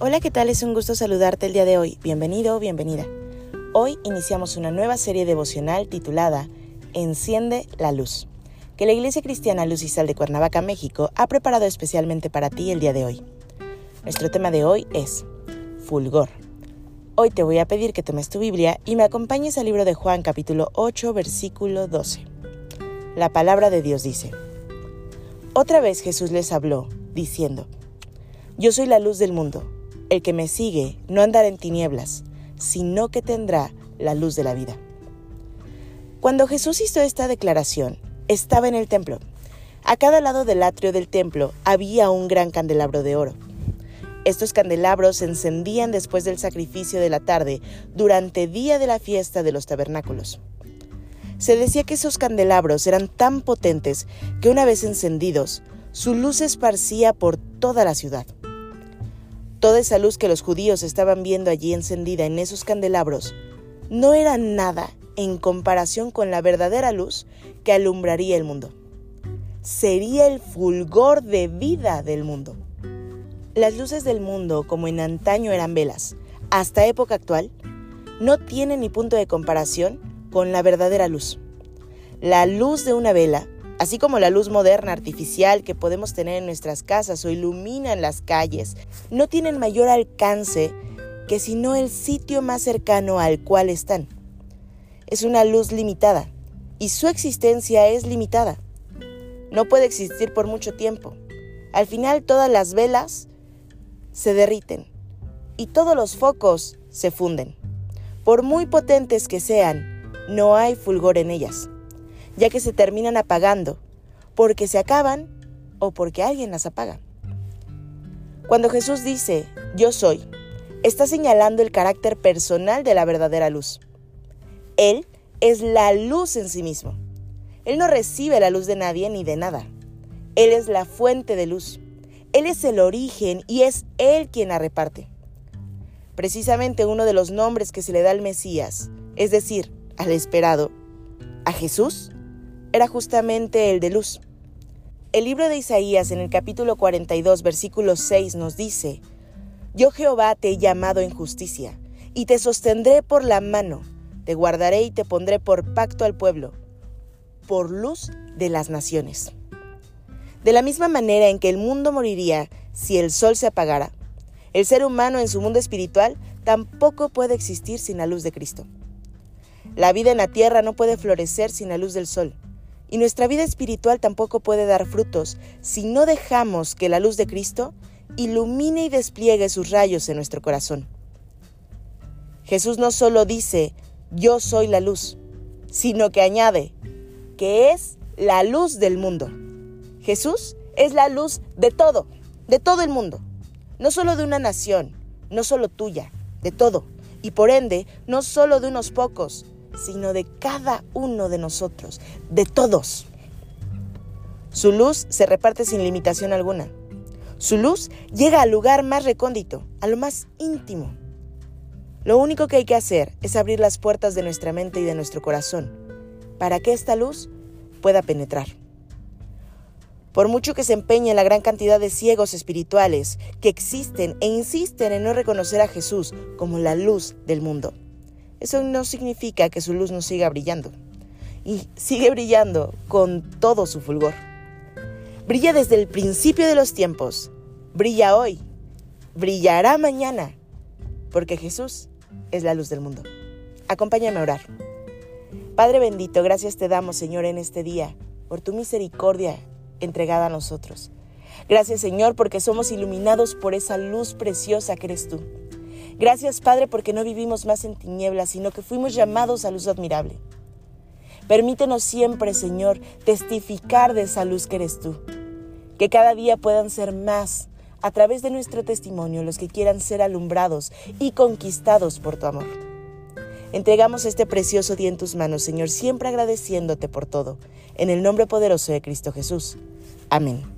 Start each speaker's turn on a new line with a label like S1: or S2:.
S1: Hola, ¿qué tal? Es un gusto saludarte el día de hoy. Bienvenido o bienvenida. Hoy iniciamos una nueva serie devocional titulada Enciende la luz, que la Iglesia Cristiana Luz y Sal de Cuernavaca, México, ha preparado especialmente para ti el día de hoy. Nuestro tema de hoy es Fulgor. Hoy te voy a pedir que tomes tu Biblia y me acompañes al libro de Juan capítulo 8 versículo 12. La palabra de Dios dice, Otra vez Jesús les habló, diciendo, Yo soy la luz del mundo. El que me sigue no andará en tinieblas, sino que tendrá la luz de la vida. Cuando Jesús hizo esta declaración, estaba en el templo. A cada lado del atrio del templo había un gran candelabro de oro. Estos candelabros se encendían después del sacrificio de la tarde, durante día de la fiesta de los tabernáculos. Se decía que esos candelabros eran tan potentes que una vez encendidos, su luz esparcía por toda la ciudad. Toda esa luz que los judíos estaban viendo allí encendida en esos candelabros no era nada en comparación con la verdadera luz que alumbraría el mundo. Sería el fulgor de vida del mundo. Las luces del mundo, como en antaño eran velas, hasta época actual, no tienen ni punto de comparación con la verdadera luz. La luz de una vela así como la luz moderna artificial que podemos tener en nuestras casas o iluminan las calles, no tienen mayor alcance que si no el sitio más cercano al cual están. Es una luz limitada y su existencia es limitada. No puede existir por mucho tiempo. Al final todas las velas se derriten y todos los focos se funden. Por muy potentes que sean, no hay fulgor en ellas ya que se terminan apagando, porque se acaban o porque alguien las apaga. Cuando Jesús dice, yo soy, está señalando el carácter personal de la verdadera luz. Él es la luz en sí mismo. Él no recibe la luz de nadie ni de nada. Él es la fuente de luz. Él es el origen y es Él quien la reparte. Precisamente uno de los nombres que se le da al Mesías, es decir, al esperado, a Jesús, era justamente el de luz. El libro de Isaías en el capítulo 42, versículo 6 nos dice, Yo Jehová te he llamado en justicia, y te sostendré por la mano, te guardaré y te pondré por pacto al pueblo, por luz de las naciones. De la misma manera en que el mundo moriría si el sol se apagara, el ser humano en su mundo espiritual tampoco puede existir sin la luz de Cristo. La vida en la tierra no puede florecer sin la luz del sol. Y nuestra vida espiritual tampoco puede dar frutos si no dejamos que la luz de Cristo ilumine y despliegue sus rayos en nuestro corazón. Jesús no solo dice, yo soy la luz, sino que añade, que es la luz del mundo. Jesús es la luz de todo, de todo el mundo, no solo de una nación, no solo tuya, de todo, y por ende, no solo de unos pocos, sino de cada uno de nosotros, de todos. Su luz se reparte sin limitación alguna. Su luz llega al lugar más recóndito, a lo más íntimo. Lo único que hay que hacer es abrir las puertas de nuestra mente y de nuestro corazón para que esta luz pueda penetrar. Por mucho que se empeñe la gran cantidad de ciegos espirituales que existen e insisten en no reconocer a Jesús como la luz del mundo, eso no significa que su luz no siga brillando. Y sigue brillando con todo su fulgor. Brilla desde el principio de los tiempos. Brilla hoy. Brillará mañana. Porque Jesús es la luz del mundo. Acompáñame a orar. Padre bendito, gracias te damos, Señor, en este día, por tu misericordia entregada a nosotros. Gracias, Señor, porque somos iluminados por esa luz preciosa que eres tú. Gracias, Padre, porque no vivimos más en tinieblas, sino que fuimos llamados a luz admirable. Permítenos siempre, Señor, testificar de esa luz que eres tú. Que cada día puedan ser más a través de nuestro testimonio los que quieran ser alumbrados y conquistados por tu amor. Entregamos este precioso día en tus manos, Señor, siempre agradeciéndote por todo. En el nombre poderoso de Cristo Jesús. Amén.